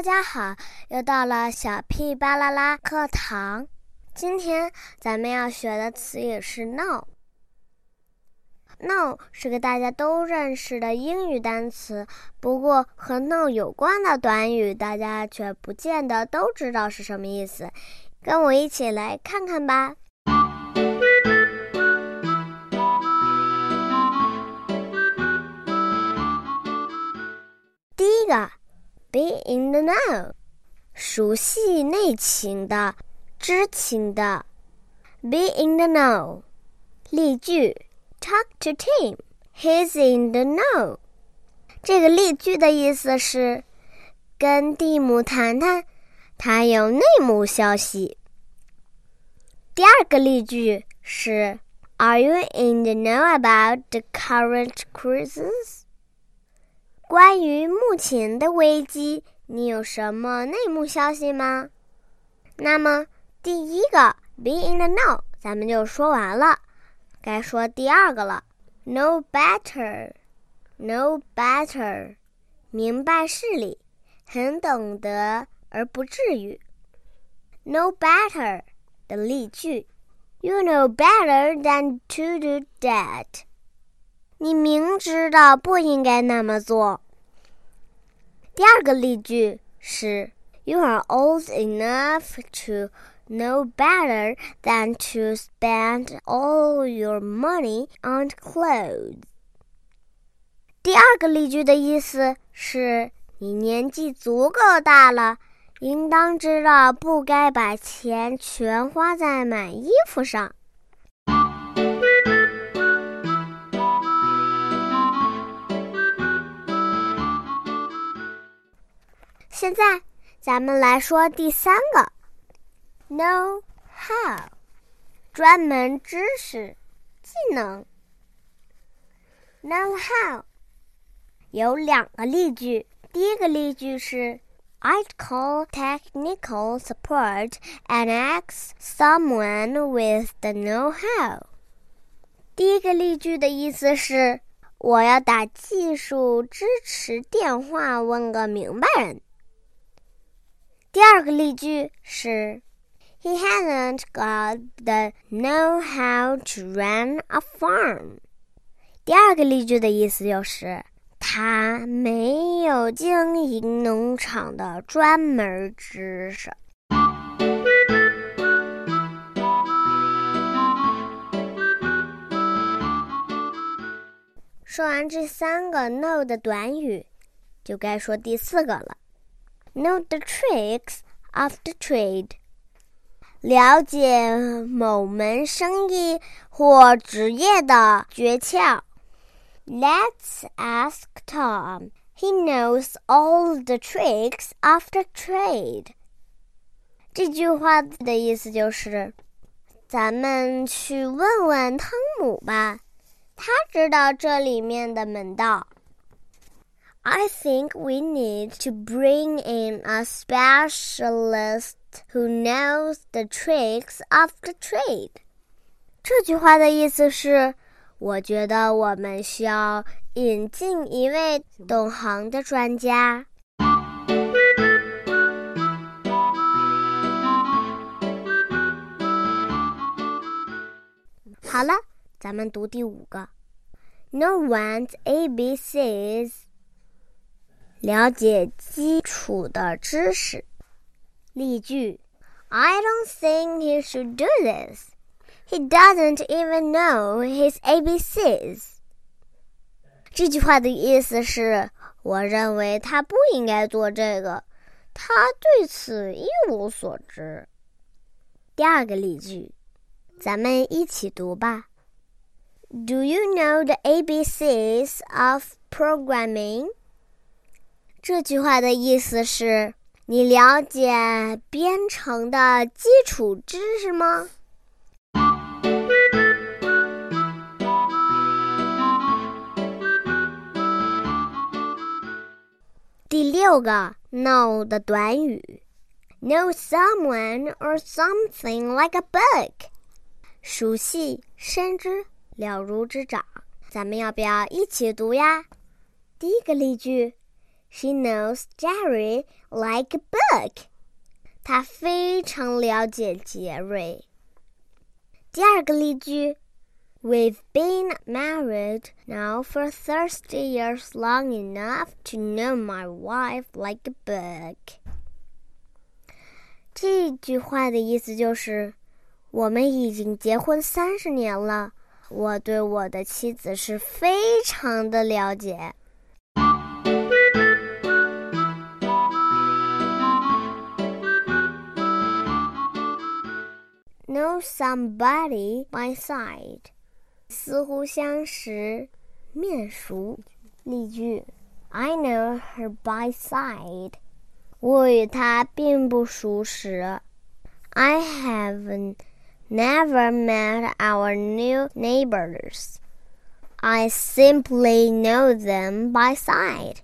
大家好，又到了小屁巴啦啦课堂。今天咱们要学的词语是 “no”。no 是个大家都认识的英语单词，不过和 no 有关的短语，大家却不见得都知道是什么意思。跟我一起来看看吧。熟悉内情的、知情的。Be in the know，例句：Talk to Tim，he's in the know。这个例句的意思是跟蒂姆谈谈，他有内幕消息。第二个例句是：Are you in the know about the current crisis？关于目前的危机，你有什么内幕消息吗？那么第一个 be in the know 咱们就说完了，该说第二个了。No better, no better，明白事理，很懂得而不至于。No better 的例句：You know better than to do that。你明知道不应该那么做。第二个例句是：You are old enough to know better than to spend all your money on clothes。第二个例句的意思是：你年纪足够大了，应当知道不该把钱全花在买衣服上。现在，咱们来说第三个，know how，专门知识、技能。know how 有两个例句，第一个例句是：I'd call technical support and ask someone with the know how。第一个例句的意思是：我要打技术支持电话，问个明白人。第二个例句是：He hasn't got the know-how to run a farm。第二个例句的意思就是他没有经营农场的专门知识。说完这三个 “no” 的短语，就该说第四个了。Know the tricks of the trade，了解某门生意或职业的诀窍。Let's ask Tom. He knows all the tricks of the trade. 这句话的意思就是，咱们去问问汤姆吧，他知道这里面的门道。I think we need to bring in a specialist who knows the tricks of the trade。这句话的意思是，我觉得我们需要引进一位懂行的专家。好了，咱们读第五个。No one's ABCs 了解基础的知识。例句：I don't think he should do this. He doesn't even know his ABCs. 这句话的意思是，我认为他不应该做这个，他对此一无所知。第二个例句，咱们一起读吧。Do you know the ABCs of programming? 这句话的意思是：你了解编程的基础知识吗？第六个 “know” 的短语：know someone or something like a book，熟悉、深知、了如指掌。咱们要不要一起读呀？第一个例句。She knows Jerry like a book. 她非常了解杰瑞。第二个例句，We've been married now for thirty years, long enough to know my wife like a book. 这句话的意思就是，我们已经结婚三十年了，我对我的妻子是非常的了解。 Know somebody by sight，似乎相识，面熟。例句：I know her by sight，我与她并不熟识。I have never met our new neighbors. I simply know them by sight.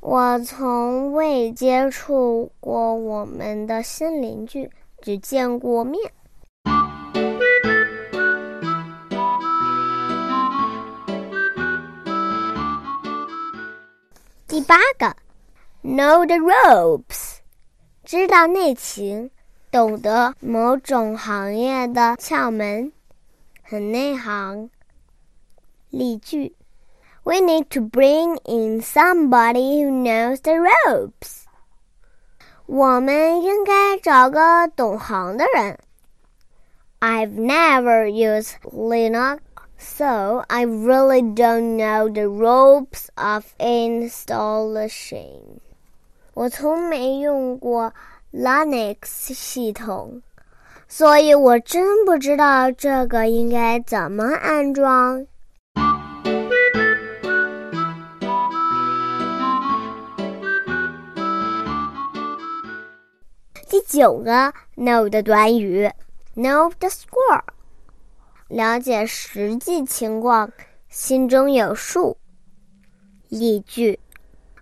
我从未接触过我们的新邻居，只见过面。 第八个，know the ropes，知道内情，懂得某种行业的窍门，很内行。例句：We need to bring in somebody who knows the ropes。我们应该找个懂行的人。I've never used Linux, so I really don't know the ropes of installation. 我从没用过 Linux 系统，所以我真不知道这个应该怎么安装。第九个 know 的短语。Know the score， 了解实际情况，心中有数。例句：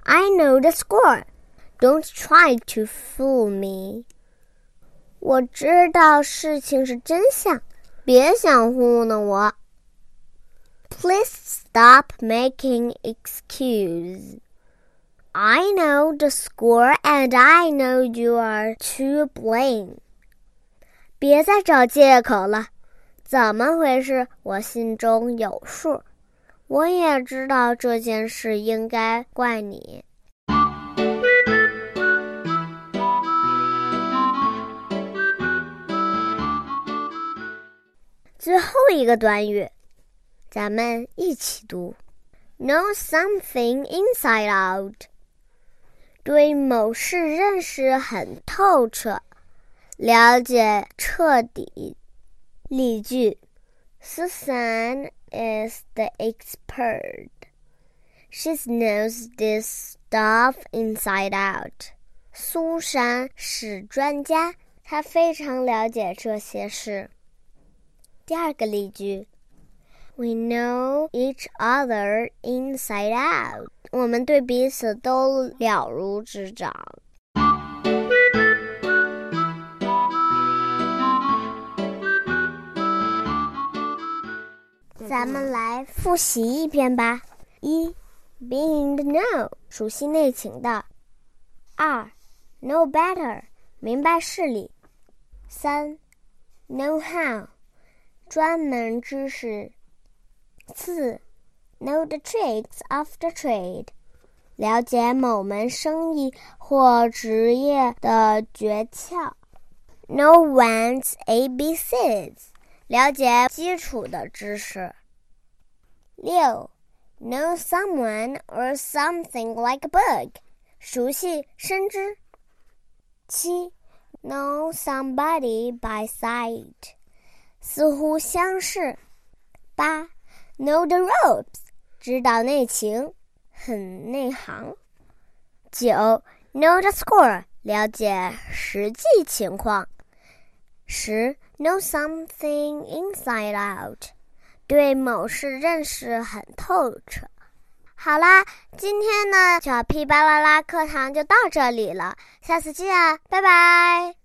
I know the score. Don't try to fool me. 我知道事情是真相，别想糊弄我。Please stop making excuse. I know the score and I know you are to blame. 别再找借口了， 怎么回事？我心中有数，我也知道这件事应该怪你。最后一个短语，咱们一起读：know something inside out，对某事认识很透彻。了解彻底。例句：Susan is the expert. She knows this stuff inside out. 苏珊是专家，她非常了解这些事。第二个例句：We know each other inside out. 我们对彼此都了如指掌。 咱们来复习一遍吧。一，being the know，熟悉内情的。二，know better，明白事理。三，know how，专门知识。四，know the tricks of the trade，了解某门生意或职业的诀窍。Know one's ABCs。了解基础的知识。六，know someone or something like a book，熟悉深知。七，know somebody by sight，似乎相识。八，know the ropes，知道内情，很内行。九，know the score，了解实际情况。十。Know something inside out， 对某事认识很透彻。好啦，今天呢小屁巴啦啦课堂就到这里了，下次见，拜拜。